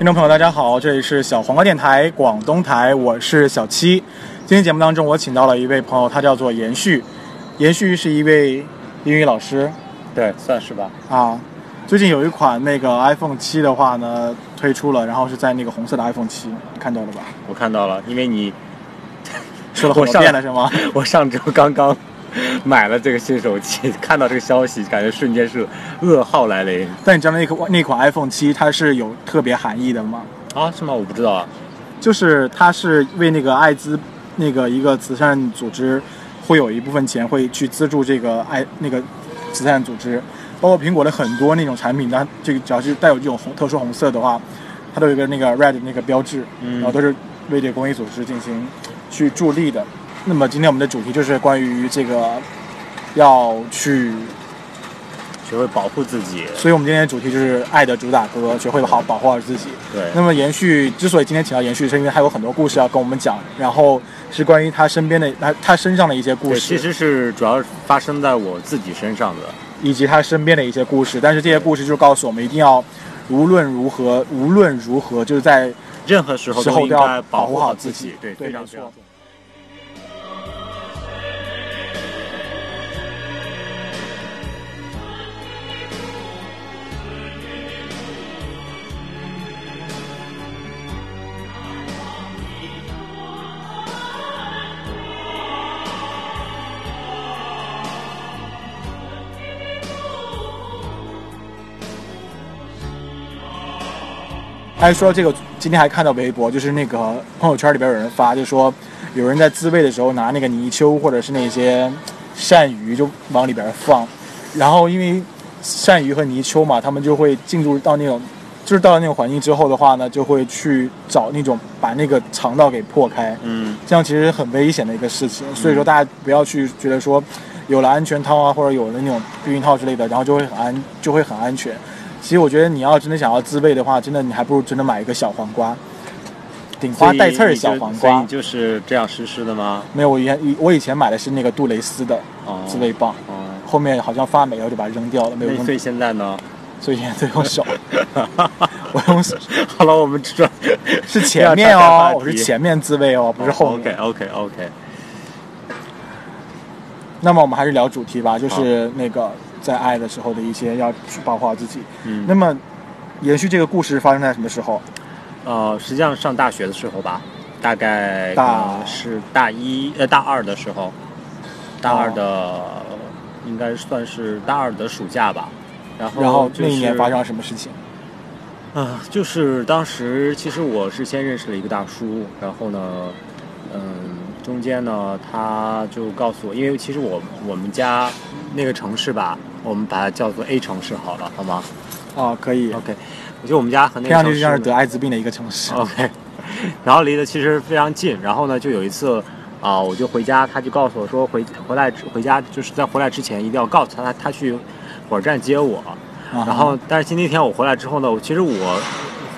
听众朋友，大家好，这里是小黄瓜电台广东台，我是小七。今天节目当中，我请到了一位朋友，他叫做延续。延续是一位英语老师对，算是吧。啊。最近有一款那个 iPhone 七的话呢推出了，然后是在那个红色的 iPhone 七，看到了吧？我看到了，因为你说了很多我上遍了是吗？我上周刚刚 买了这个新手机，看到这个消息，感觉瞬间是噩耗来临但你知道那款那款 iPhone 七它是有特别含义的吗？啊？是吗？我不知道啊。就是它是为那个艾滋那个一个慈善组织，会有一部分钱会去资助这个爱那个慈善组织，包括苹果的很多那种产品，它这个只要是带有这种红特殊红色的话，它都有一个那个 red 的那个标志，嗯然后都是为这个公益组织进行去助力的。那么今天我们的主题就是关于这个要去，学会保护自己。所以我们今天的主题就是爱的主打歌，学会好保护好自己。对，那么延续之所以今天请到延续，是因为他有很多故事要跟我们讲，然后是关于他身边的他他身上的一些故，事，其实是主要发生在我自己身上的。以及他身边的一些故事。但是这些故事就告诉我们，一定要无论如何，无论如何，就是在任何时候都应该要保护护好自自己。对，非常非常。。还说到这个，今天还看到微博，就是那个朋友圈里边有人发，就说有人在自慰的时候拿那个泥鳅或者是那些鳝鱼就往里边放，然后因为鳝鱼和泥鳅嘛，他们就会进入到那种，就是到了那种环境之后的话呢，就会去找那种把那个肠道给破开，嗯，这样其实很危险的一个事情。所以说大家不要去觉得说有了安全套啊，或者有了那种避孕套之类的，然后就会很安就会很安全。其实我觉得你要真的想要自慰的话，真的你还不如真的买一个小黄瓜，顶花带刺儿小黄瓜所以你。就是这样实施的吗？没有，我以前我以前买的是那个杜蕾斯的哦，自慰棒，哦，后面好像发霉了，就把它扔掉了，没有用那所。以现在呢？所以现在都 用手，我用手好了，我们这是前面哦，我是前面自慰哦，不是后面。OK OK OK。那么我们还是聊主题吧，就是那个在爱的时候的一些要去保护好自己。嗯，那么延续这个故事发生在什么时候？呃，实际上上大学的时候吧，大概大是大一呃大二的时候，大二的、哦应该算是大二的暑假吧。然后然后那一年发生了什么事情？啊、就是当时其实我是先认识了一个大叔，然后呢，嗯，中间呢他就告诉我，因为其实我我们家那个城市吧，我们把它叫做 A 城市好了，好吗哦，可以，？OK，我觉得我们家和那个城市去就像是得艾滋病的一个城市。OK，然后离得其实非常近。然后呢，就有一次啊、我就回家，他就告诉我说回回来回家就是在回来之前一定要告诉他，他他去火车站接我。啊然后，但是今天那天我回来之后呢，其实我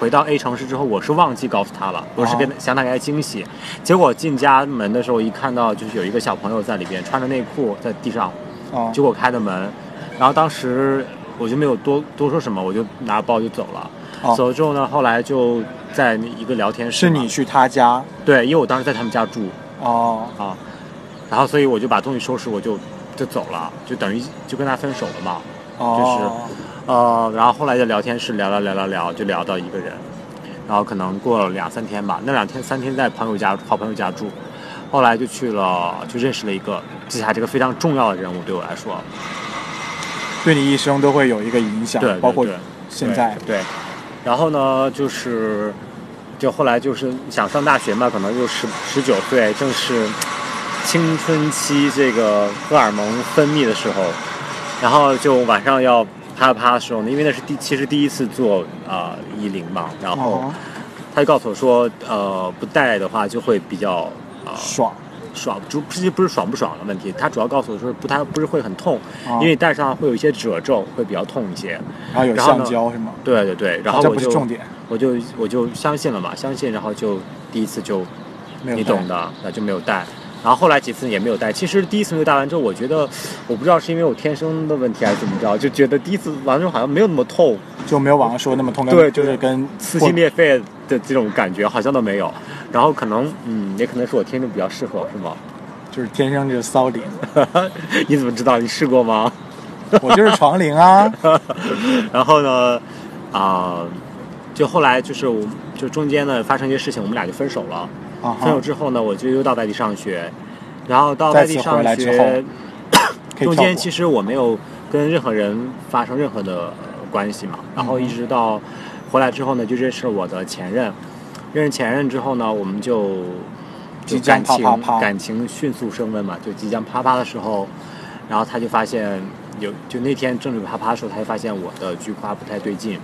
回到 A 城市之后，我是忘记告诉他了，我是跟哦想他给他惊喜。结果进家门的时候，一看到就是有一个小朋友在里边穿着内裤在地上，啊结果开的门。然后当时我就没有多多说什么，我就拿着包就走了。哦走了之后呢，后来就在那一个聊天室，是你去他家对，因为我当时在他们家住哦，啊，然后所以我就把东西收拾，我就就走了，就等于就跟他分手了嘛。哦，呃，然后后来就聊天室聊聊聊聊聊，就聊到一个人，然后可能过了两三天吧，那两天三天在朋友家好朋友家住，后来就去了，就认识了一个接下来这个非常重要的人物，对我来说，对你一生都会有一个影响，对，对包括对现在。对，对然后呢，就是就后来就是想上大学嘛，可能就十十九岁，正是青春期这个荷尔蒙分泌的时候，然后就晚上要啪啪的时候呢，因为那是第其实第一次做啊一零嘛，然后哦，他就告诉我说，呃，不戴的话就会比较啊、爽爽，就不是不是爽不爽的问题，他主要告诉我说不太不是会很痛，啊因为戴上会有一些褶皱，会比较痛一些。然后有橡胶是吗？对对对，然后我就、重点，我就我就相信了嘛，相信，然后就第一次就你懂的，那就没有带。然后后来几次也没有戴。其实第一次没有戴完之后，我觉得我不知道是因为我天生的问题还是怎么着，就觉得第一次完之后好像没有那么痛，就没有网上说那么痛，对就是跟撕心裂肺的这种感觉好像都没有。然后可能嗯，也可能是我天生比较适合，是吗？就是天生就是骚灵，你怎么知道？你试过吗？我就是床灵啊。然后呢，啊、就后来就是我就中间呢发生一些事情，我们俩就分手了。啊分手，之后呢，我就又到外地上学，然后到外地上学，中间其实我没有跟任何人发生任何的呃关系嘛，然后一直到回来之后呢，就认识了我的前任，认识前任之后呢，我们就就感情感情迅速升温嘛，就即将啪啪的时候，然后他就发现有就那天正准备啪啪的时候，他就发现我的菊花不太对劲，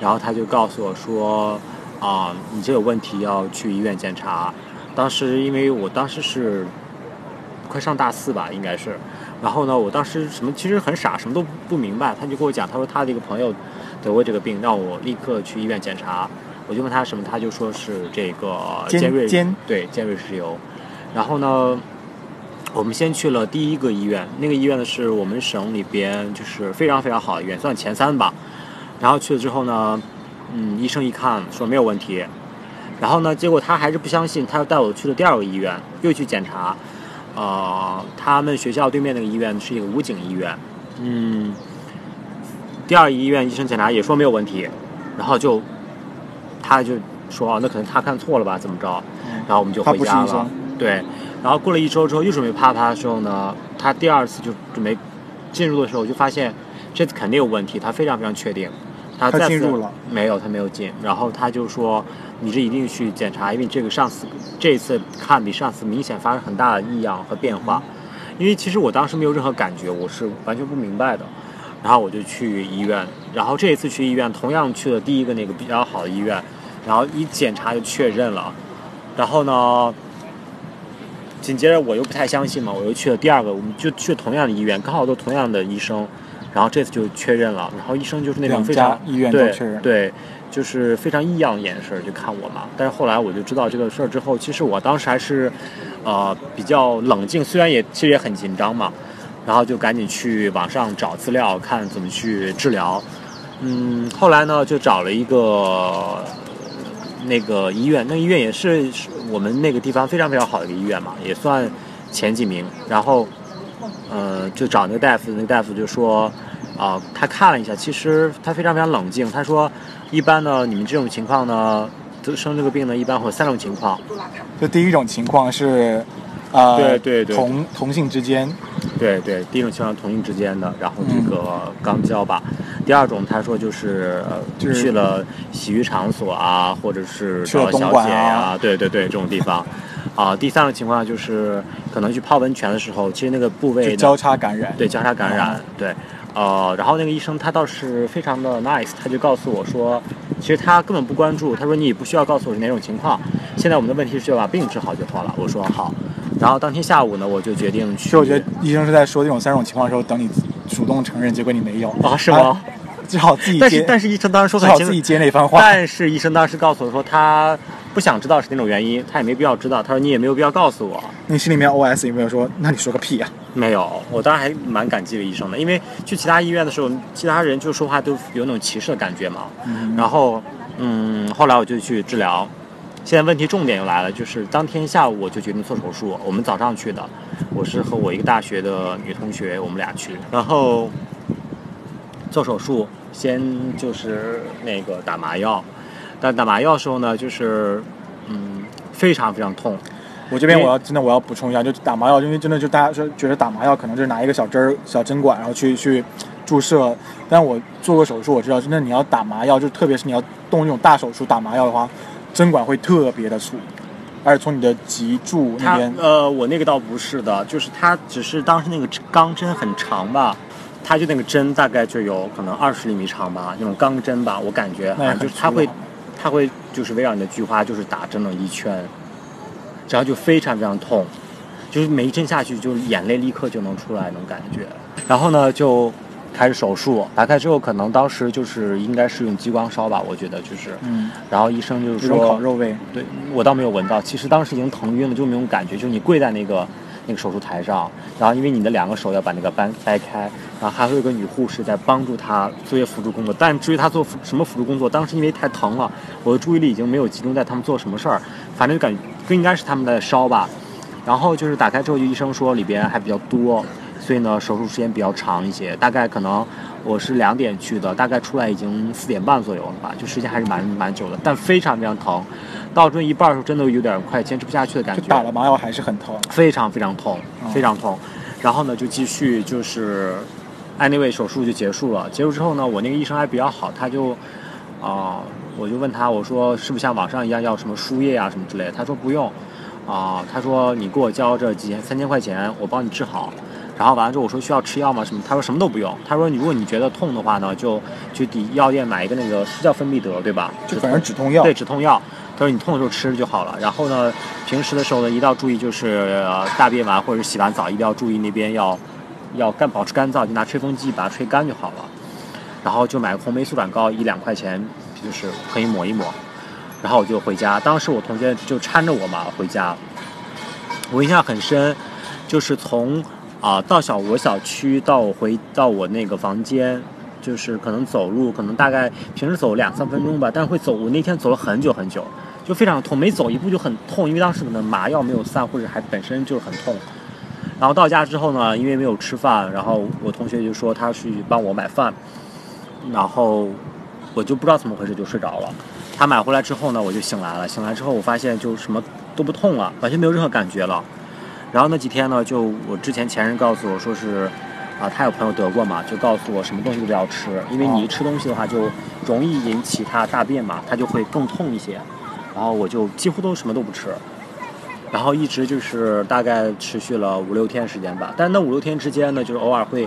然后他就告诉我说啊、你这有问题，要去医院检查。当时因为我当时是快上大四吧，应该是。然后呢，我当时什么其实很傻，什么都不明白。他就跟我讲，他说他的一个朋友得过这个病，让我立刻去医院检查。我就问他什么，他就说是这个尖尖锐尖对尖锐湿疣。然后呢，我们先去了第一个医院，那个医院呢是我们省里边就是非常非常好的医院，算前三吧。然后去了之后呢，嗯，医生一看说没有问题，然后呢，结果他还是不相信，他又带我去了第二个医院，又去检查。呃，他们学校对面那个医院是一个武警医院，嗯，第二医院医生检查也说没有问题，然后就他就说哦，那可能他看错了吧，怎么着？然后我们就回家了。对，然后过了一周之后，又准备啪啪的时候呢，他第二次就准备进入的时候，就发现这次肯定有问题，他非常非常确定。他他再次进入了没有，他没有进。然后他就说：“你这一定去检查，因为这个上次这一次看比上次明显发生很大的异样和变化。因为其实我当时没有任何感觉，我是完全不明白的。然后我就去医院，然后这一次去医院，同样去了第一个那个比较好的医院，然后一检查就确认了。然后呢，紧接着我又不太相信嘛，我又去了第二个，我们就去同样的医院，刚好都同样的医生，然后这次就确认了，然后医生就是那种非常家医院都对确认对，就是非常异样的眼神儿就看我嘛。但是后来我就知道这个事儿之后，其实我当时还是呃比较冷静，虽然也其实也很紧张嘛，然后就赶紧去网上找资料，看怎么去治疗。嗯，后来呢就找了一个那个医院，那个医院也是是我们那个地方非常非常好的一个医院嘛，也算前几名。然后，呃，就找那个大夫，那个大夫就说，啊、他看了一下，其实他非常非常冷静。他说，一般呢，你们这种情况呢，得生这个病呢，一般会有三种情况。就第一种情况是，呃，对对对同同性之间，对对，第一种情况同性之间的，然后这嗯个肛交吧。第二种他说就是呃就是去了洗浴场所啊，或者是去了东找小姐莞啊呀、对对对，这种地方。啊，第三种情况就是可能去泡温泉的时候，其实那个部位交叉感染。对交叉感染，对，呃，然后那个医生他倒是非常的 nice，他就告诉我说，其实他根本不关注，他说你也不需要告诉我是哪种情况，现在我们的问题是要把病治好就好了。我说好，然后当天下午呢，我就决定去。其实我觉得医生是在说这种三种情况的时候，等你主动承认，结果你没有啊，是吗？只好自己但是接，但是医生当时说只很清楚好自己接那番话。但是医生当时告诉我说，他不想知道是哪种原因，他也没必要知道。他说你也没有必要告诉我。你心里面 OS 有没有说，那你说个屁呀、没有，我当时还蛮感激的医生的，因为去其他医院的时候，其他人就说话都有那种歧视的感觉嘛。嗯然后，嗯，后来我就去治疗。现在问题重点又来了，就是当天下午我就决定做手术。我们早上去的，我是和我一个大学的女同学，我们俩去，然后做手术，先就是那个打麻药，但打麻药的时候呢，就是嗯非常非常痛，我这边我要真的我要补充一下，就打麻药，因为真的就大家说觉得打麻药可能就是拿一个小针儿、小针管，然后去去注射。但我做过手术，我知道真的你要打麻药，就特别是你要动那种大手术打麻药的话，针管会特别的粗，而且从你的脊柱那边，呃，我那个倒不是的，就是它只是当时那个钢针很长吧，它就那个针大概就有可能二十厘米长吧，那种钢针吧，我感觉啊，就是它会它会就是围绕你的菊花就是打整整一圈，然后就非常非常痛，就是每一针下去就眼泪立刻就能出来那种感觉。然后呢，就开始手术，打开之后可能当时就是应该是用激光烧吧，我觉得就是，嗯，然后医生就是说烤说，肉味，对我倒没有闻到，其实当时已经疼晕了，就没有感觉，就是你跪在那个那个手术台上，然后因为你的两个手要把那个斑掰开，然后还会有个女护士在帮助他做些辅助工作，但至于他做什么辅助工作，当时因为太疼了，我的注意力已经没有集中在他们做什么事儿，反正感觉应该是他们在烧吧，然后就是打开之后，就医生说里边还比较多，所以呢手术时间比较长一些，大概可能我是两点去的，大概出来已经四点半左右了吧，就时间还是蛮蛮久的，但非常非常疼，到这一半的时候真的有点快坚持不下去的感觉，就打了麻药还是很疼。非常非常痛，嗯非常痛。然后呢，就继续就是，anyway 手术就结束了。结束之后呢，我那个医生还比较好，他就啊、我就问他，我说是不是像网上一样要什么输液啊什么之类的？他说不用。啊、他说你给我交这几千三千块钱，我帮你治好。然后完了之后，我说需要吃药吗？什么？他说什么都不用。他说你如果你觉得痛的话呢，就去抵药店买一个那个是叫芬必得对吧？就反正止痛药对，止痛药。他说你痛的时候吃就好了。然后呢，平时的时候呢，一定要注意，就是、呃、大便完或者是洗完澡，一定要注意那边要要干保持干燥，就拿吹风机把它吹干就好了。然后就买个红霉素软膏，一两块钱，就是可以抹一抹。然后我就回家，当时我同学就搀着我嘛回家。我印象很深，就是从啊、到小我小区到我回到我那个房间，就是可能走路，可能大概平时走两三分钟吧，但是会走。我那天走了很久很久，就非常痛，每走一步就很痛，因为当时可能麻药没有散，或者还本身就很痛。然后到家之后呢，因为没有吃饭，然后我同学就说他去帮我买饭，然后我就不知道怎么回事就睡着了。他买回来之后呢，我就醒来了。醒来之后，我发现就什么都不痛了，完全没有任何感觉了。然后那几天呢，就我之前前任告诉我说是，啊，他有朋友得过嘛，就告诉我什么东西都不要吃，因为你一吃东西的话就容易引起他大便嘛，他就会更痛一些。然后我就几乎都什么都不吃，然后一直就是大概持续了五六天时间吧。但那五六天之间呢，就是偶尔会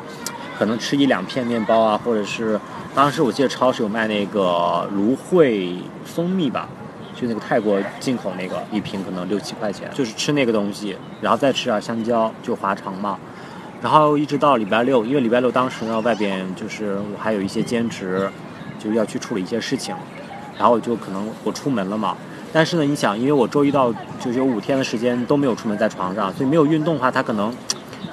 可能吃一两片面包啊，或者是当时我记得超市有卖那个芦荟蜂蜜吧，就那个泰国进口那个一瓶可能六七块钱，就是吃那个东西，然后再吃点香蕉，就滑肠嘛。然后一直到礼拜六，因为礼拜六当时呢外边就是我还有一些兼职，就是要去处理一些事情，然后我就可能我出门了嘛。但是呢，你想，因为我周一到就是有五天的时间都没有出门在床上，所以没有运动的话，它可能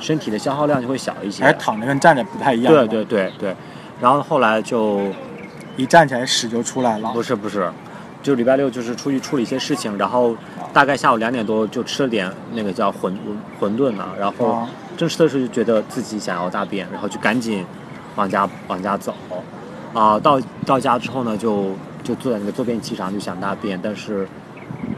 身体的消耗量就会小一些。还是躺着跟站着不太一样。对对，对对。然后后来就一站起来屎就出来了。不是不是，就礼拜六就是出去处理一些事情，然后大概下午两点多就吃了点那个叫馄馄饨呢，然后啊正吃的时候就觉得自己想要大便，然后就赶紧往家往家走，啊、到到家之后呢，就就坐在那个坐便器上就想大便，但是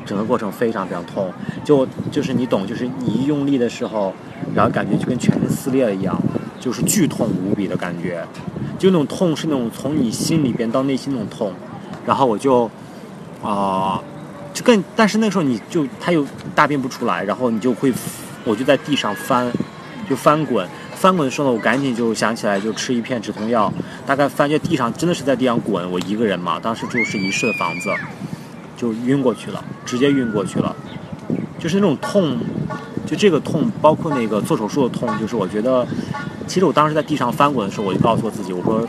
整个过程非常非常痛，就就是你懂，就是你一用力的时候，然后感觉就跟全身撕裂了一样，就是剧痛无比的感觉，就那种痛是那种从你心里边到内心那种痛，然后我就啊、就更但是那时候你就他又大便不出来，然后你就会我就在地上翻，就翻滚。翻滚的时候呢，我赶紧就想起来，就吃一片止痛药。大概翻就地上，真的是在地上滚。我一个人嘛，当时就是一室的房子，就晕过去了，直接晕过去了。就是那种痛，就这个痛，包括那个做手术的痛，就是我觉得，其实我当时在地上翻滚的时候，我就告诉我自己，我说，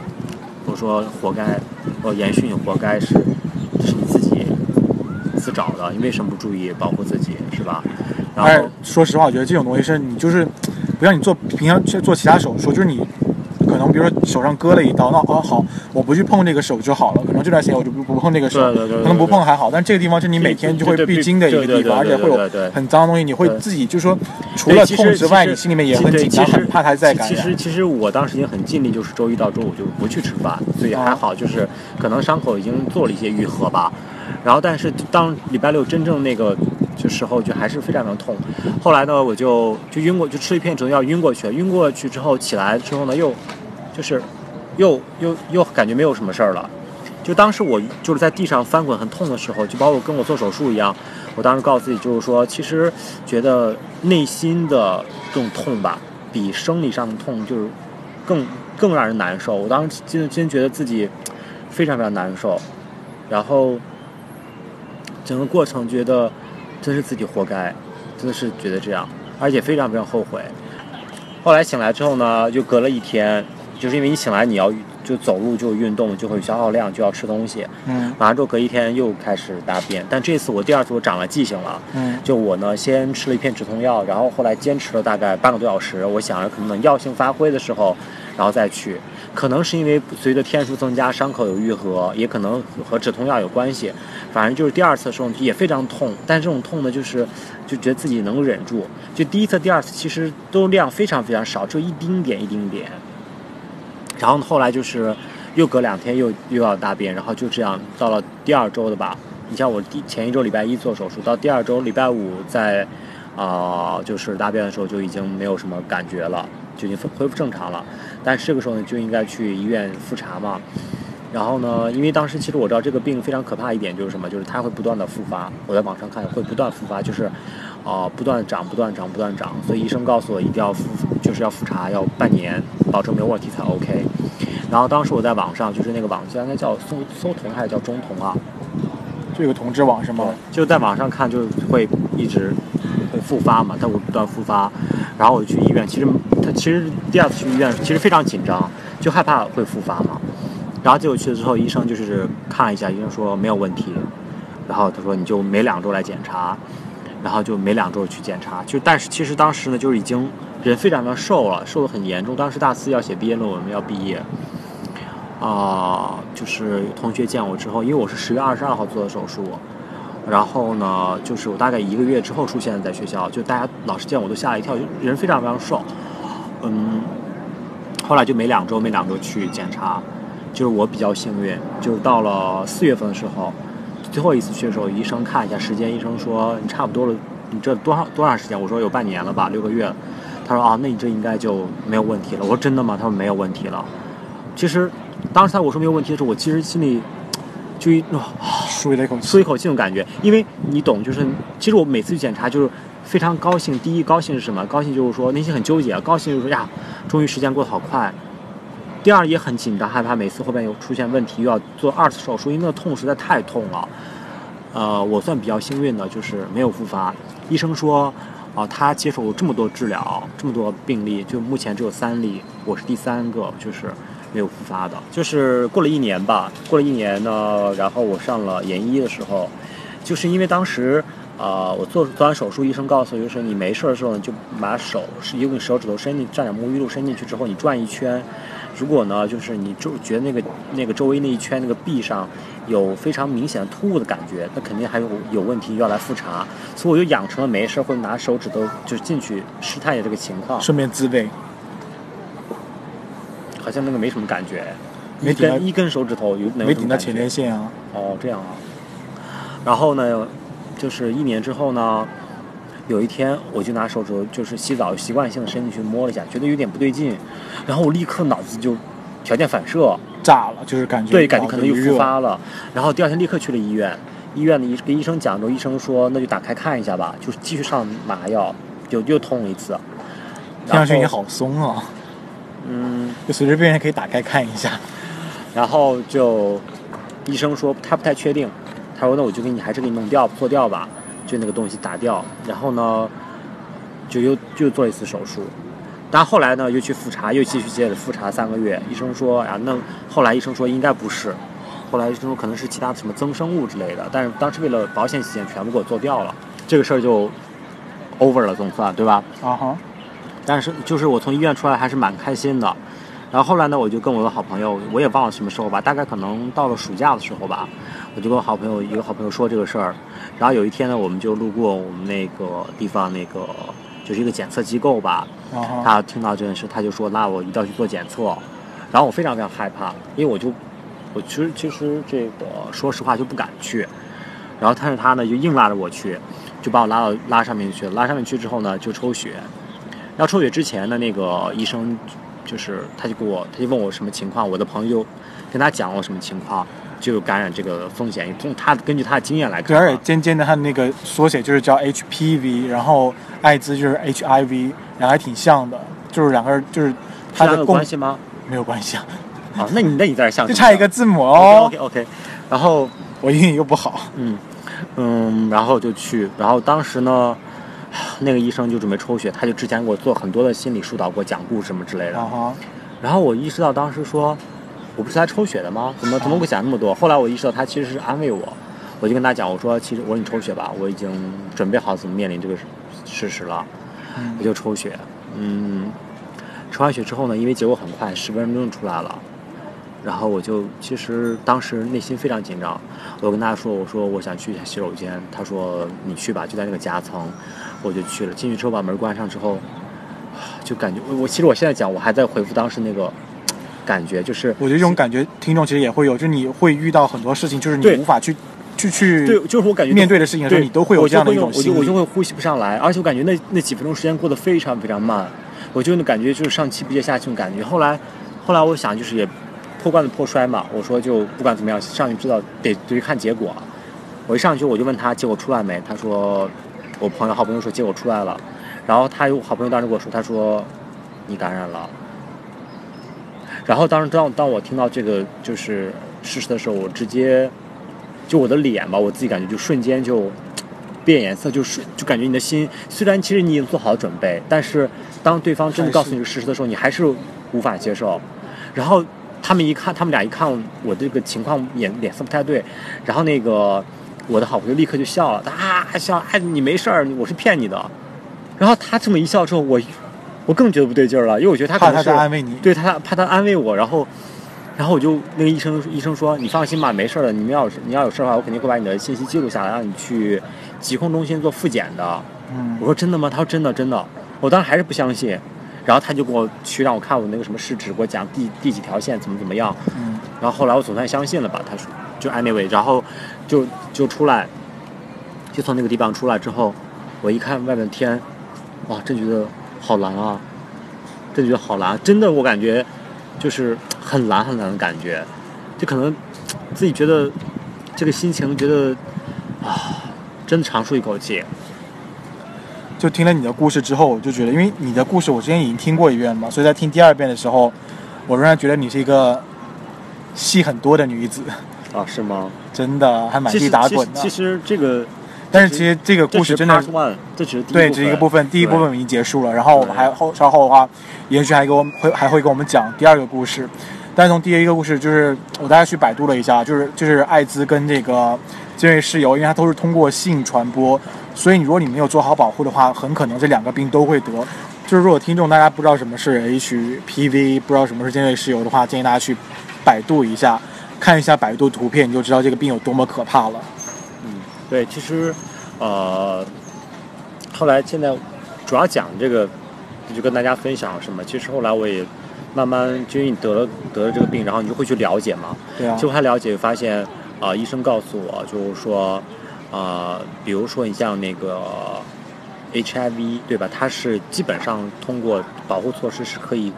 我说活该，我严迅，你活该是，是你自己自找的，你为什么不注意保护自己，是吧？然后说实话，我觉得这种东西是你就是不像你做平常去做其他手术，就是你可能比如说手上割了一刀，那哦好，我不去碰这个手就好了。可能这段时间我就不不碰这个手，对对对对可能不碰还好，但这个地方是你每天就会必经的一个地方，而且会有很脏的东西，你会自己就说除了痛之外，你心里面也很紧张，很怕它再感染其实。其实我当时已经很尽力，就是周一到周五就不去吃饭，所以还好，就是可能伤口已经做了一些愈合吧。然后，但是当礼拜六真正那个就时候，就还是非常的痛。后来呢，我就就晕过，就吃一片止痛药晕过去了。晕过去之后起来之后呢，又就是又又又感觉没有什么事儿了。就当时我就是在地上翻滚很痛的时候，就包括跟我做手术一样，我当时告诉自己就是说，其实觉得内心的这种痛吧，比生理上的痛就是更更让人难受。我当时真的真觉得自己非常非常难受，然后整个过程觉得真是自己活该，真的是觉得这样，而且非常非常后悔。后来醒来之后呢，就隔了一天，就就是因为你醒来你要就走路就运动就会消耗量就要吃东西，嗯完了之后隔一天又开始大便，但这次我第二次我长了记性了，嗯就我呢先吃了一片止痛药，然后后来坚持了大概半个多小时，我想着可能等药性发挥的时候，然后再去。可能是因为随着天数增加，伤口有愈合，也可能和止痛药有关系。反正就是第二次的时候也非常痛，但这种痛呢，就是就觉得自己能忍住。就第一次、第二次其实都量非常非常少，就一丁点一丁点。然后后来就是又隔两天又又要大便，然后就这样到了第二周的吧。你像我第前一周礼拜一做手术，到第二周礼拜五在啊、就是大便的时候就已经没有什么感觉了，就已经恢复正常了。但是这个时候呢，就应该去医院复查嘛。然后呢，因为当时其实我知道这个病非常可怕一点就是什么，就是它会不断的复发。我在网上看会不断复发，就是啊、不断长、不断长、不断长。所以医生告诉我一定要复，就是要复查，要半年，保证没有问题才 OK。然后当时我在网上，就是那个网站应该叫搜搜童还是叫中童啊？就有个同志网是吗？就在网上看，就会一直会复发嘛，它会不断复发。然后我就去医院，其实他其实第二次去医院其实非常紧张，就害怕会复发嘛。然后结果去了之后，医生就是看了一下，医生说没有问题。然后他说你就每两周来检查，然后就每两周去检查。就但是其实当时呢，就是已经人非常的瘦了，瘦的很严重。当时大四要写毕业论文，要毕业。啊、就是同学见我之后，因为我是十月二十二号做的手术，然后呢，就是我大概一个月之后出现在学校，就大家老师见我都吓了一跳，人非常非常瘦，嗯，后来就每两周每两周去检查，就是我比较幸运，就是到了四月份的时候，最后一次去的时候，医生看一下时间，医生说你差不多了，你这多少多长时间？我说有半年了吧，六个月。他说啊，那你这应该就没有问题了。我说真的吗？他说没有问题了。其实当时他我说没有问题的时候，我其实心里就一哇、舒了一口气。松一口气那种感觉，因为你懂，就是其实我每次去检查就是非常高兴。第一高兴是什么？高兴就是说内心很纠结，高兴就是说呀，终于时间过得好快。第二也很紧张，害怕每次后边有出现问题，又要做二次手术，因为那痛实在太痛了。呃，我算比较幸运的，就是没有复发。医生说，啊、他接受这么多治疗，这么多病例，就目前只有三例，我是第三个，就是没有复发的。就是过了一年吧，过了一年呢，然后我上了研一的时候，就是因为当时。啊、我做做完手术，医生告诉我，就是你没事的时候呢，就把手是用你手指头伸进，蘸点沐浴露伸进去之后，你转一圈。如果呢，就是你周觉得那个那个周围那一圈那个壁上有非常明显的突兀的感觉，那肯定还有有问题要来复查。所以我就养成了没事会拿手指头 就进去试探一下这个情况，顺便自慰，好像那个没什么感觉，没顶一根手指头有没顶到前列腺啊。哦，这样啊。然后呢，就是一年之后呢，有一天我就拿手指头，就是洗澡习惯性的伸进去摸了一下，觉得有点不对劲，然后我立刻脑子就条件反射，炸了，就是感觉对，感觉可能又复发了。然后第二天立刻去了医院，医院的医跟医生讲之后，医生说那就打开看一下吧，就是继续上麻药，就又痛了一次。听上去你好松啊，嗯，就随随便便可以打开看一下。然后就医生说他不太确定，他说那我就给你还是给你弄掉破掉吧，就那个东西打掉。然后呢，就又又做了一次手术。但后来呢，又去复查，又继续接着复查三个月。医生说啊，那后来医生说应该不是，后来医生说可能是其他什么增生物之类的。但是当时为了保险起见，全部给我做掉了。这个事儿就 over 了，总算对吧？啊哈，但是就是我从医院出来还是蛮开心的。然后后来呢，我就跟我的好朋友，我也忘了什么时候吧，大概可能到了暑假的时候吧，我就跟我好朋友一个好朋友说这个事儿。然后有一天呢，我们就路过我们那个地方，那个就是一个检测机构吧。啊，他听到这件事，他就说：“那我一定要去做检测。”然后我非常非常害怕，因为我就我其实其实这个说实话就不敢去。然后但是他呢就硬拉着我去，就把我拉到拉上面去了。拉上面去之后呢，就抽血。要抽血之前呢，那个医生就是他就给我他就问我什么情况，我的朋友就跟他讲我什么情况，就有感染这个风险。从他根据他的经验来，看啊，而且尖尖的，它那个缩写就是叫 HPV，然后艾滋就是 HIV，然后还挺像的，就是两个人就是它这两有的关系吗？没有关系啊，啊，那你那你在这像 就差一个字母哦 OK。OK，然后。我英语又不好，嗯，嗯，然后就去，然后当时呢，那个医生就准备抽血，他就之前给我做很多的心理疏导，给我讲故事什么之类的。然后我意识到当时说，我不是来抽血的吗？怎么怎么会想那么多？后来我意识到他其实是安慰我，我就跟他讲，我说其实我说你抽血吧，我已经准备好怎么面临这个事实了，嗯我就抽血。嗯，抽完血之后呢，因为结果很快，十分钟就出来了。然后我就其实当时内心非常紧张，我跟他说：“我说我想去一下洗手间。”他说：“你去吧，就在那个夹层。”我就去了。进去之后把门关上之后，就感觉我我其实我现在讲我还在回复当时那个感觉，就是我觉得这种感觉，听众其实也会有，就是你会遇到很多事情，就是你无法去去去对，就是我感觉面对的事情的时候，对你都会有这样的一种心理。我就会呼吸不上来，而且我感觉那那几分钟时间过得非常非常慢，我就那感觉就是上气不接下气那种感觉。后来后来我想就是也破罐子破摔嘛，我说就不管怎么样上去知道得得看结果。我一上去我就问他结果出来没，他说我朋友好朋友说结果出来了，然后他有好朋友当时跟我说，他说你感染了。然后当时当当我听到这个就是事实的时候，我直接就我的脸吧，我自己感觉就瞬间就变颜色，就是就感觉你的心虽然其实你已经做好准备，但是当对方真的告诉你事实的时候，你还是无法接受。然后他们一看，他们俩一看我这个情况脸脸色不太对，然后那个我的好朋友立刻就笑了，他啊笑，哎你没事儿，我是骗你的。然后他这么一笑之后，我我更觉得不对劲儿了，因为我觉得他可能是在安慰你，对他怕他安慰我，然后，然后我就那个医生医生说你放心吧，没事儿的，你们要有你要有事儿的话，我肯定会把你的信息记录下来，让你去疾控中心做复检的。嗯我说真的吗？他说真的真的。我当时还是不相信，然后他就给我去让我看我那个什么试纸，给我讲第第几条线怎么怎么样。嗯，然后后来我总算相信了吧，他说就 anyway，然后就就出来，就从那个地方出来之后，我一看外面的天，哇，真觉得好蓝啊，真觉得好蓝，真的我感觉就是很蓝很蓝的感觉，就可能自己觉得这个心情觉得啊，真的长舒一口气。就听了你的故事之后，我就觉得，因为你的故事我之前已经听过一遍了嘛，所以在听第二遍的时候，我仍然觉得你是一个戏很多的女子，啊，是吗？真的还满地打滚的其实这个但是其实这个故事真的这只是一对，部这是一个部分，第一部分已经结束了，然后我们还后稍后的话，延续还给我们会还会给我们讲第二个故事。但是从第一个故事，就是我大概去百度了一下，就是就是艾滋跟这个尖锐湿疣，因为它都是通过性传播，所以你如果你没有做好保护的话，很可能这两个病都会得。就是如果听众大家不知道什么是 HPV，不知道什么是尖锐湿疣的话，建议大家去百度一下，看一下百度图片，你就知道这个病有多么可怕了。嗯，对，其实，呃，后来现在主要讲这个，就跟大家分享什么。其实后来我也慢慢，就因为你得了得了这个病，然后你就会去了解嘛。对啊结，果还了解，发现啊、医生告诉我，就是说，啊，比如说你像那个 HIV，对吧？它是基本上通过保护措施是可以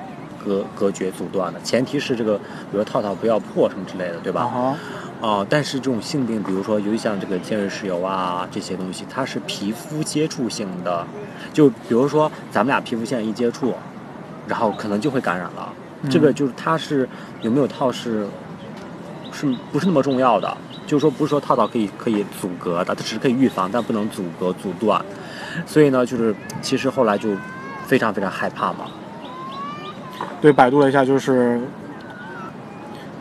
隔隔绝阻断的，前提是这个，比如说套套不要破什么之类的，对吧？啊但是这种性病，比如说，尤其像这个尖锐湿疣啊这些东西，它是皮肤接触性的，就比如说咱们俩皮肤线一接触，然后可能就会感染了。这个嗯就是它是有没有套是是不是那么重要的？就是说不是说套套可以可以阻隔的，它只是可以预防，但不能阻隔阻断。所以呢，就是其实后来就非常非常害怕嘛。对，百度了一下，就是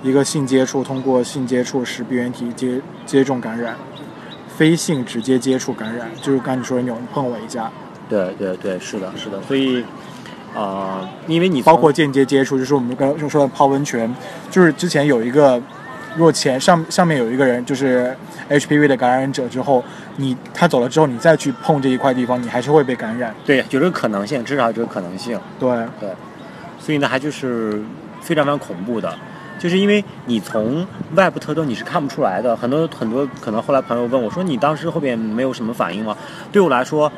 一个性接触通过性接触使病原体接接种感染，非性直接接触感染，就是刚你说的那种碰我一下，对对对，是的，是的。所以，啊，因为你包括间接接触，就是我们刚刚说的泡温泉，就是之前有一个，如果前上上面有一个人就是 HPV 的感染者之后，你他走了之后，你再去碰这一块地方，你还是会被感染。对有这个可能性，至少有这个可能性。对对，所以呢，还就是非常非常恐怖的，就是因为你从外部特征你是看不出来的。很多很多可能后来朋友问我说：“你当时后边没有什么反应吗？”对我来说，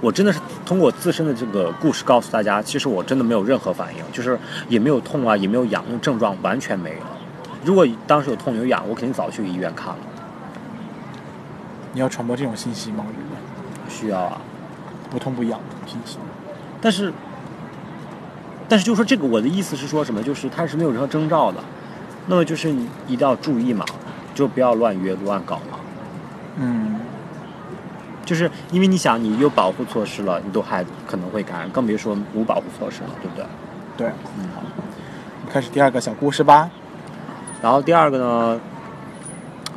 我真的是通过自身的这个故事告诉大家，其实我真的没有任何反应，就是也没有痛啊，也没有痒，症状完全没有。如果当时有痛有痒，我肯定早去医院看了。你要传播这种信息吗？需要啊，不痛不痒的信息。但是，但是就说这个，我的意思是说什么？就是它是没有任何征兆的，那么就是你一定要注意嘛，就不要乱约乱搞嘛。嗯，就是因为你想，你有保护措施了，你都还可能会感染，更别说无保护措施了，对不对？对。嗯，好开始第二个小故事吧。然后第二个呢，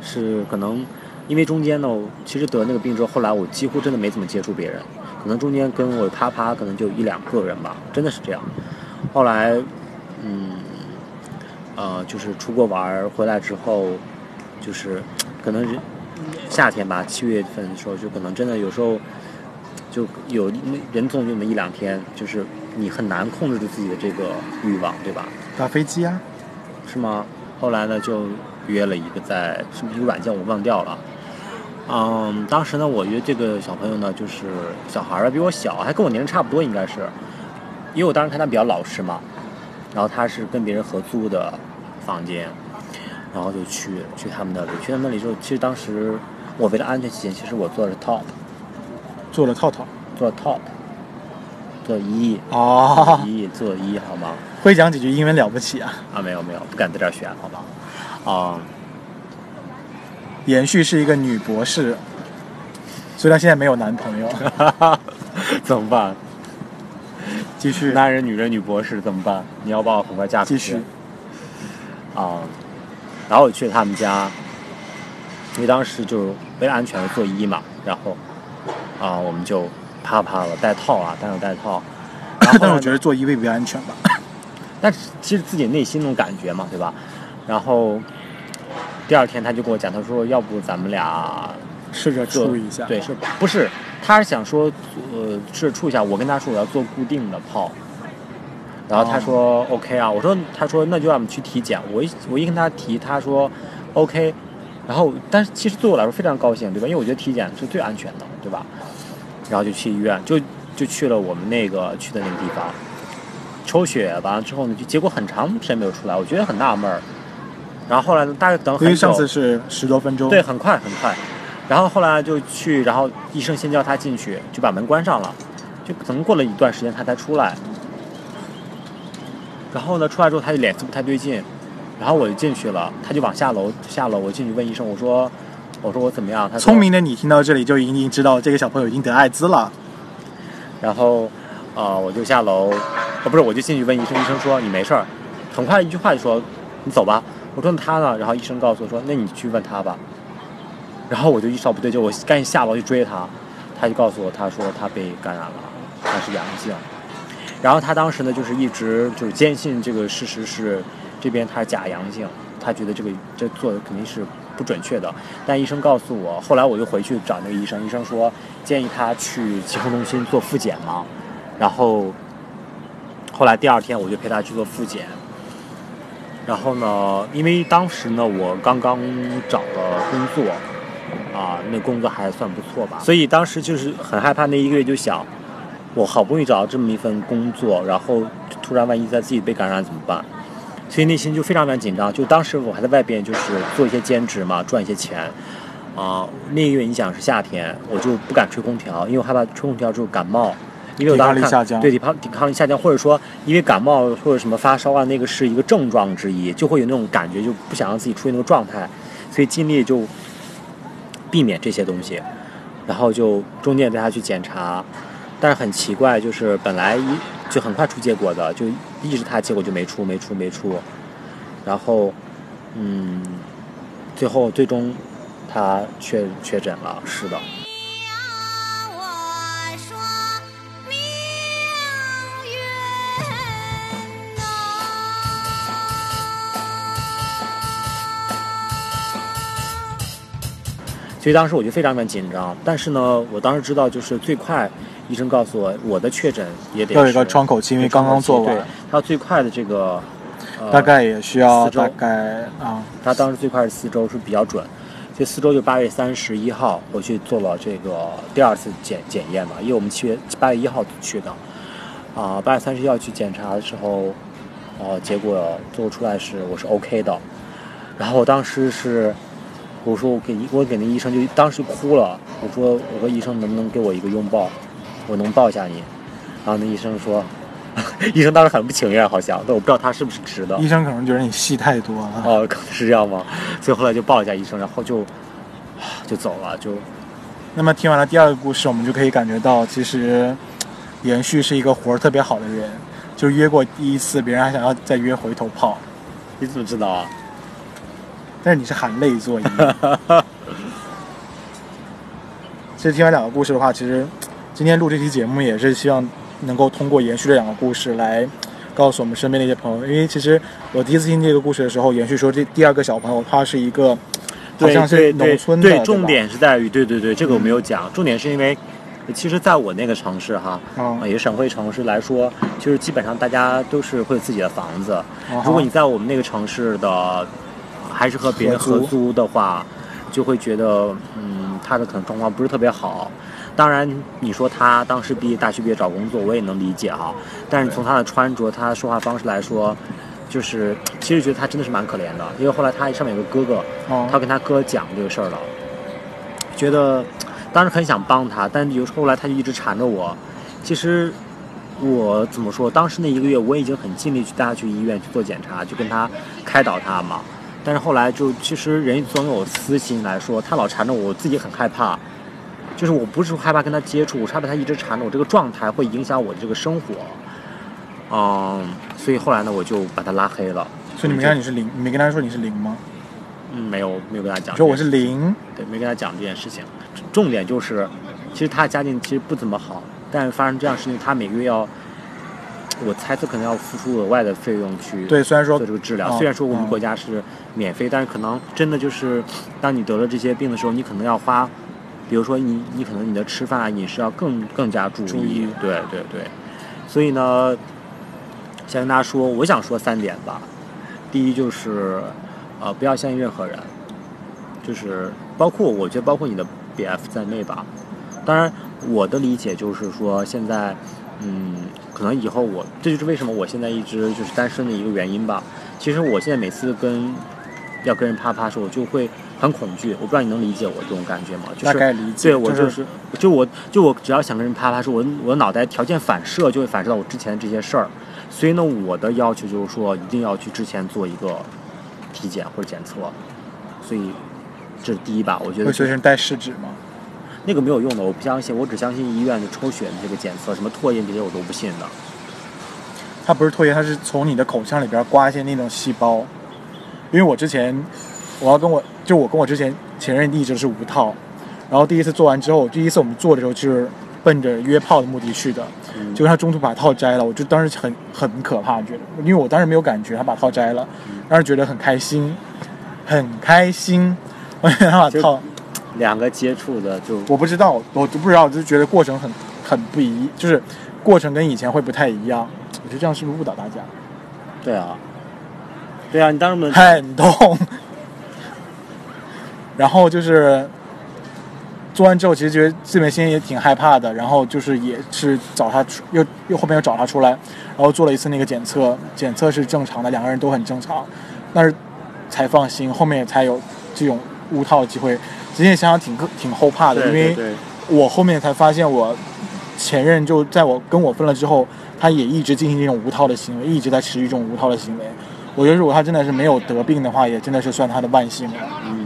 是可能因为中间呢，我其实得那个病之后，后来我几乎真的没怎么接触别人，可能中间跟我啪啪可能就一两个人吧，真的是这样。后来，嗯，呃，就是出国玩回来之后，就是可能人夏天吧，七月份的时候，就可能真的有时候就有那人总有那么一两天，就是你很难控制住自己的这个欲望，对吧？打飞机啊，是吗？后来呢，就约了一个在是不是一个软件，我忘掉了。嗯，当时呢，我约这个小朋友呢，就是小孩儿啊，比我小，还跟我年龄差不多，应该是。因为我当时看他比较老实嘛，然后他是跟别人合租的房间，然后就去去他们那里，去他们那里之后，其实当时我为了安全起见，其实我做的是 top，做了套套。做了 top，做一，哦，一做一好吗？会讲几句英文了不起啊！啊，没有没有，不敢在这儿选，好吧？啊、延续是一个女博士，虽然现在没有男朋友。怎么办？继续，男人、女人、女博士怎么办？你要把我很快嫁出去继续。啊、然后我去他们家，因为当时就为了安全做一嘛，然后啊、我们就啪啪了，带套啊，当然带套。然后但是我觉得做一未必安全吧。但是其实自己内心那种感觉嘛，对吧？然后第二天他就跟我讲，他说要不咱们俩试着做处一下。对，是不是？他是想说，呃，试着处一下。我跟他说我要做固定的炮，然后他说、OK 啊。我说，他说那就让我们去体检。我一我一跟他提，他说 OK。然后，但是其实对我来说非常高兴，对吧？因为我觉得体检是最安全的，对吧？然后就去医院，就就去了我们那个去的那个地方，抽血完了之后呢，就结果很长时间没有出来，我觉得很纳闷儿。然后后来呢，大概等很久，因为上次是十多分钟。对，，很快很快。然后后来就去，然后医生先叫他进去，就把门关上了，就可能过了一段时间他才出来。然后呢，出来之后他就脸色不太对劲，然后我就进去了，他就往下楼下楼，我进去问医生，我说我说我怎么样？他聪明的你听到这里就已经知道这个小朋友已经得艾滋了。然后，呃，我就下楼，呃，不是，我就进去问医生，医生说你没事儿，很快一句话就说你走吧。我说那他呢？然后医生告诉我说那你去问他吧。然后我就意识到不对劲，我赶紧下楼去追他，他就告诉我，他说他被感染了，他是阳性。然后他当时呢，就是一直就是坚信这个事实是这边他是假阳性，他觉得这个这做的肯定是不准确的。但医生告诉我，后来我又回去找那个医生，医生说建议他去疾控中心做复检嘛。然后后来第二天我就陪他去做复检。然后呢，因为当时呢我刚刚找了工作，啊，那工作还算不错吧，所以当时就是很害怕，那一个月就想，我好不容易找到这么一份工作，然后突然万一在自己被感染怎么办？所以内心就非常非常紧张。就当时我还在外边就是做一些兼职嘛，赚一些钱。啊、那个月你想是夏天，我就不敢吹空调，因为我害怕吹空调之后感冒。因为我当时看抵抗力下降对抵抗抵抗力下降，或者说因为感冒或者什么发烧啊，那个是一个症状之一，就会有那种感觉，就不想让自己处于那个状态，所以尽力就避免这些东西，然后就中间带他去检查，但是很奇怪，就是本来一就很快出结果的，就一直他结果就没出，没出，没出，然后嗯，最后最终他确确诊了，是的。所以当时我就非常非常紧张，但是呢，我当时知道就是最快，医生告诉我我的确诊也得要有一个窗口期，因为刚刚做对完，，他最快的这个，呃、大概也需要大概啊，他当时最快是四周是比较准，所以四周就八月三十一号我去做了这个第二次检检验嘛，因为我们七月八月一号去的，啊、八月三十一号去检查的时候，呃，结果做出来是我是 OK 的，然后我当时是。我说我给医我给那医生就当时哭了，我说我说医生能不能给我一个拥抱，我能抱一下你，然后那医生说，医生当时很不情愿好像，但我不知道他是不是直的，医生可能觉得你戏太多了。哦，可能是这样吗？所以后来就抱一下医生，然后就就走了，就那么听完了第二个故事，我们就可以感觉到，其实延续是一个活儿特别好的人。就约过第一次，别人还想要再约回头炮，你怎么知道啊？但是你是含泪作揖。其实听完两个故事的话，其实今天录这期节目也是希望能够通过延续这两个故事来告诉我们身边的一些朋友，因为其实我第一次听这个故事的时候，延续说这第二个小朋友他是一个好对像是农村的，对，重点是在于，对对对，这个我没有讲，重点是因为，其实在我那个城市哈，啊。啊，也是省会城市来说，就是基本上大家都是会有自己的房子。啊如果你在我们那个城市的，还是和别人合租的话，就会觉得，嗯，他的可能状况不是特别好。当然，你说他当时毕业大学毕业找工作，我也能理解哈。但是从他的穿着、他说话方式来说，就是其实觉得他真的是蛮可怜的。因为后来他上面有个哥哥，哦他跟他哥讲这个事儿了，觉得当时很想帮他，但有后来他就一直缠着我。其实我怎么说，当时那一个月我已经很尽力去带他去医院去做检查，去跟他开导他嘛。但是后来就其实人总有私心来说，他老缠着我，我自己很害怕。就是我不是害怕跟他接触，我是害怕他一直缠着我，这个状态会影响我的这个生活。嗯，所以后来呢，我就把他拉黑了。所以你没看你是零，你没跟他说你是零吗？嗯，没有没有跟他讲。你说我是零，对，没跟他讲这件事情。重点就是，其实他家境其实不怎么好，但是发生这样事情，他每个月要，我猜测可能要付出额外的费用去对，虽然说做这个治疗。哦虽然说我们哦国家是免费，但是可能真的就是，当你得了这些病的时候，你可能要花，比如说你你可能你的吃饭啊饮食要更更加注意。注意对对对，所以呢，先跟大家说，我想说三点吧。第一就是，呃，不要相信任何人，就是包括我觉得包括你的 BF 在内吧。当然，我的理解就是说，现在，嗯，可能以后我这就是为什么我现在一直就是单身的一个原因吧。其实我现在每次跟要跟人啪啪的时候，我就会很恐惧。我不知道你能理解我这种感觉吗？就是大概理解，对我就就是就我就我只要想跟人啪啪说，我我的脑袋条件反射就会反射到我之前的这些事儿，所以呢，我的要求就是说一定要去之前做一个体检或者检测，所以这是第一吧，我觉得就是会随身带试纸吗？那个没有用的，我不相信，我只相信医院的抽血的这个检测，什么唾液这些我都不信的。它不是唾液，它是从你的口腔里边刮一些那种细胞。因为我之前我要跟我就我跟我之前前任一直是无套，然后第一次做完之后，第一次我们做的时候就是奔着约炮的目的去的，嗯。结果他中途把套摘了，我就当时很很可怕，觉得，因为我当时没有感觉他把套摘了，当时觉得很开心，很开心，我觉得他把套，两个接触的就我不知道，我就不知道，我就觉得过程很很不一，就是过程跟以前会不太一样，我觉得这样是不是误导大家？对啊，对啊，你当时很痛。然后就是做完之后，其实觉得自己心里也挺害怕的。然后就是也是找他出，又又后面又找他出来，然后做了一次那个检测，检测是正常的，两个人都很正常，但是才放心，后面才有这种误套的机会。之前想想挺挺后怕的，因为我后面才发现，我前任就在我跟我分了之后，他也一直进行这种无套的行为，一直在持续这种无套的行为。我觉得如果他真的是没有得病的话，也真的是算他的万幸了。嗯嗯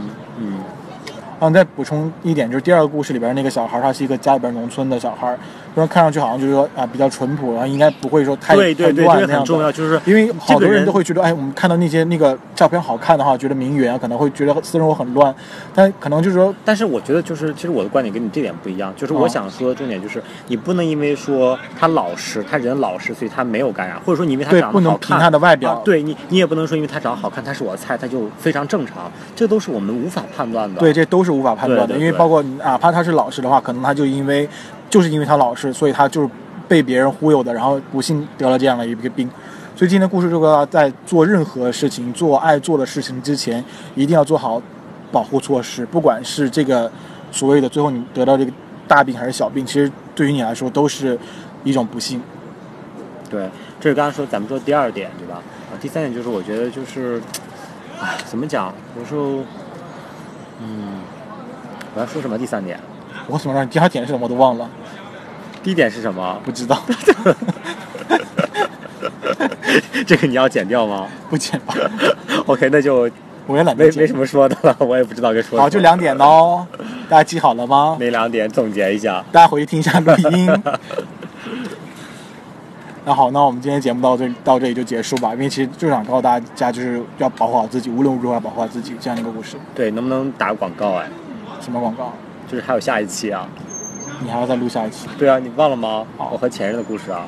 然后再补充一点，就是第二个故事里边那个小孩，他是一个家里边农村的小孩，虽然看上去好像就是说啊比较淳朴，然后应该不会说太对对对，太乱那样的这个很重要，就是因为好多人都会觉得，哎，我们看到那些那个照片好看的话，觉得名媛啊可能会觉得私生活很乱，但可能就是说，但是我觉得就是，其实我的观点跟你这点不一样，就是我哦想说的重点就是，你不能因为说他老实，他人老实，所以他没有感染，或者说你因为他长得不能凭好看，他的外表。啊对你，你也不能说因为他长得好看，他是我的菜，他就非常正常，这都是我们无法判断的。对，这都是无法判断的，对对对。因为包括哪怕他是老实的话，可能他就因为就是因为他老实，所以他就是被别人忽悠的，然后不幸得了这样的一个病。所以今天故事这个在做任何事情、做爱做的事情之前，一定要做好保护措施，不管是这个所谓的最后你得到这个大病还是小病，其实对于你来说都是一种不幸。对，这是刚刚说咱们说第二点，对吧？啊，第三点就是我觉得就是，唉，怎么讲？有时候，嗯，我要说什么？第三点，我怎么让你第二点是什么我都忘了，第一点是什么？不知道，这个你要剪掉吗不剪吧，？OK，那就我也懒得剪没没什。么说的了，我也不知道该说什么。好，就两点哦，大家记好了吗？哪两点总结一下？大家回去听一下录音。那好，那我们今天节目到这到这里就结束吧，因为其实就想告诉大家，就是要保护好自己，无论如何要保护好自己，这样一个故事。对，能不能打个广告哎？什么广告？就是还有下一期啊？你还要再录下一期，对啊，你忘了吗？好我和前任的故事啊。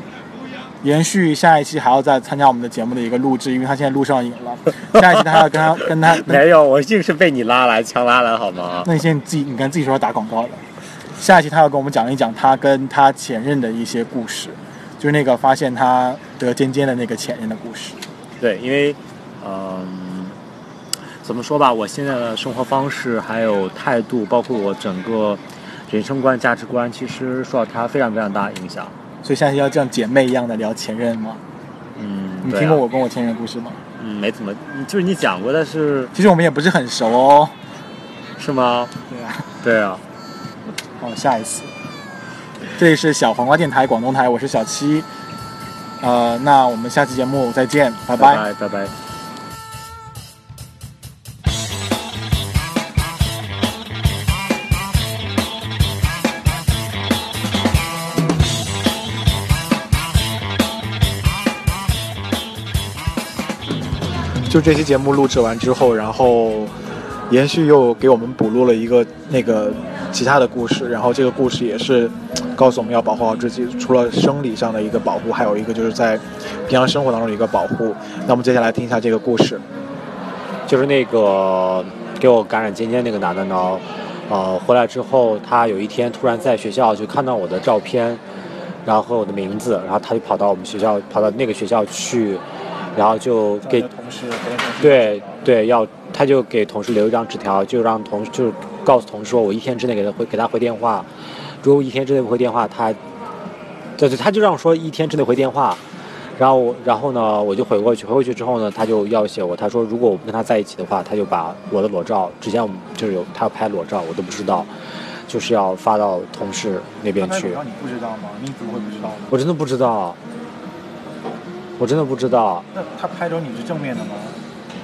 延续下一期还要再参加我们的节目的一个录制，因为他现在录上瘾了。下一期他还要跟他跟他，没有，我硬是被你拉来，强拉来好吗？那你现在自己你跟自己说要打广告的。下一期他要跟我们讲一讲他跟他前任的一些故事，就是那个发现他得尖尖的那个前任的故事。对，因为，嗯，怎么说吧，我现在的生活方式还有态度，包括我整个人生观、价值观，其实受到他非常非常大的影响。所以下期要像姐妹一样的聊前任吗？嗯，啊你听过我跟我前任的故事吗？嗯，没怎么，就是你讲过，但是其实我们也不是很熟哦。是吗？对啊，对啊，好，下一次。这里是小黄瓜电台广东台，我是小七。呃，那我们下期节目再见，拜拜拜拜拜。就这期节目录制完之后，然后延续又给我们补录了一个那个其他的故事，然后这个故事也是告诉我们要保护好自己，除了生理上的一个保护，还有一个就是在平常生活当中的一个保护。那我们接下来听一下这个故事。就是那个给我感染尖尖那个男的呢，呃，回来之后，他有一天突然在学校就看到我的照片，然后和我的名字，然后他就跑到我们学校，跑到那个学校去，然后就给同事，对对，要他就给同事留一张纸条，就让同就是告诉同事说，我一天之内给他回给他回电话，如果一天之内不回电话，他，对对，他就让我说一天之内回电话，然后我然后呢，我就回过去，回过去之后呢，他就要挟我，他说如果我不跟他在一起的话，他就把我的裸照，之前我们就是有他要拍裸照，我都不知道，就是要发到同事那边去，你不知道吗？你怎么会不知道呢？我真的不知道，我真的不知道，那他拍着你是正面的吗？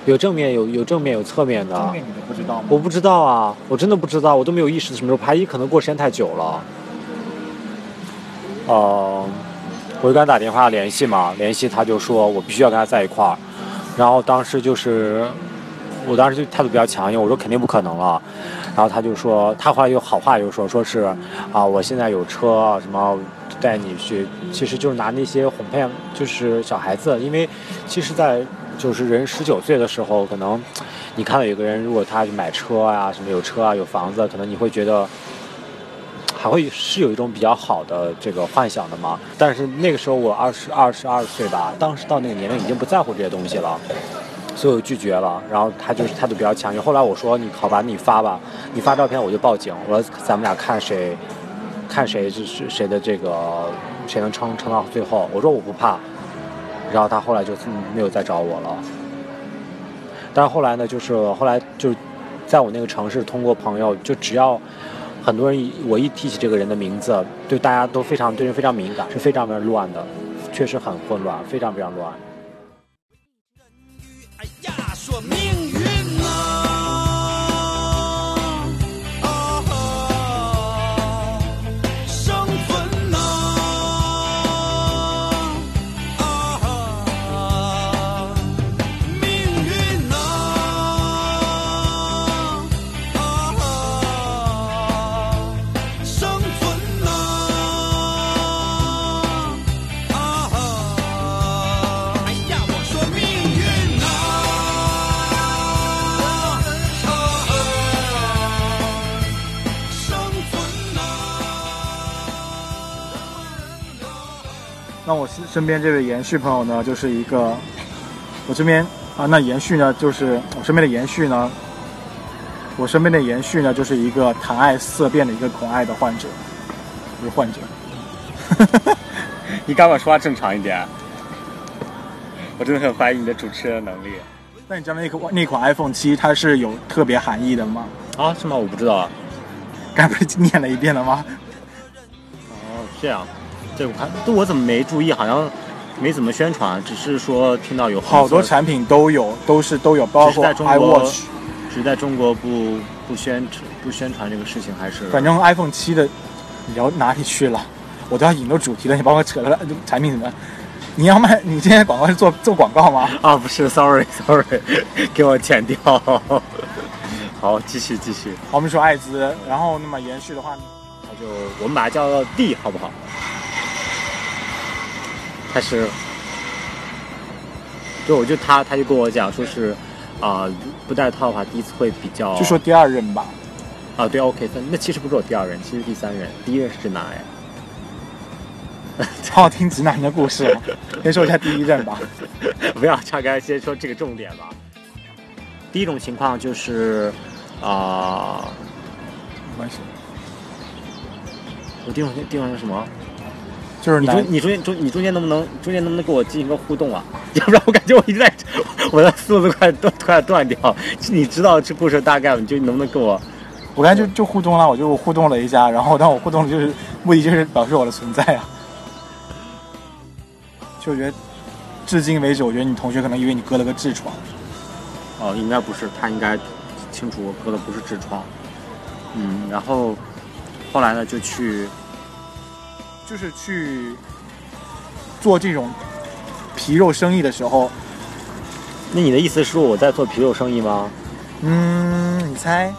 有正面有有正面有侧面的。正面你都不知道吗？我不知道啊，我真的不知道，我都没有意识什么时候拍，一可能过时间太久了。呃，我就跟他打电话联系嘛，联系他就说我必须要跟他在一块儿，然后当时就是，我当时就态度比较强硬，我说肯定不可能了，然后他就说，他后来有好话又说，说是啊，我现在有车，什么带你去，其实就是拿那些哄骗，就是小孩子，因为其实，在就是人十九岁的时候，可能你看到有个人，如果他去买车啊，什么有车啊，有房子，可能你会觉得还会是有一种比较好的这个幻想的嘛。但是那个时候我二十二十二岁吧，当时到那个年龄已经不在乎这些东西了。所以我拒绝了，然后他就是态度比较强硬。后来我说你好吧，你发吧，你发照片我就报警。我说咱们俩看谁，看谁是谁的这个谁能撑撑到最后。我说我不怕，然后他后来就没有再找我了。但是后来呢，就是后来就在我那个城市，通过朋友，就只要很多人我一提起这个人的名字，对大家都非常对人非常敏感，是非常非常乱的，确实很混乱，非常非常乱。哎那我身身边这位延续朋友呢，就是一个我这边啊，那延续呢，就是我身边的延续呢，我身边的延续呢，就是一个谈爱色变的一个恐爱的患者，不是患者。你敢不敢说话正常一点？我真的很怀疑你的主持人能力那你知道那款那款 iPhone 七它是有特别含义的吗？啊？是吗？我不知道啊。刚才不是念了一遍了吗？哦，这样，这我看，这我怎么没注意？好像没怎么宣传，只是说听到有好多产品都有，都是都有，包括只是在中国 iWatch。只是在中国不不宣不宣传这个事情，还是反正 iPhone 七的聊哪里去了？我都要引到主题了，你帮我扯了产品怎么？你要卖，你今天广告是做做广告吗？啊，不是，sorry sorry，给我剪掉。好，继续继续，我们说艾滋，然后那么延续的话，那就我们把它叫 D 好不好？他是，就我就他他就跟我讲说是，啊、不戴套的话，第一次会比较就说第二任吧。啊对 OK，那那其实不是我第二任，其实第三任，第一任是直男哎。好好听直男的故事哦，先说一下第一任吧。不要岔开，先说这个重点吧。第一种情况就是，啊、没关系，我第一种第一种是什么？就是你中你中间中你中间能不能中间能不能跟我进行个互动啊？要不然我感觉我一直在我的速度快断快断掉。你知道这故事大概，你就能不能跟我？我刚才就就互动了，我就互动了一下，然后但我互动就是目的就是表示我的存在啊。就我觉得，至今为止，我觉得你同学可能以为你割了个痔疮。哦，应该不是，他应该清楚我割的不是痔疮。嗯，然后后来呢就去就是去做这种皮肉生意的时候，那你的意思是说我在做皮肉生意吗？嗯，你猜？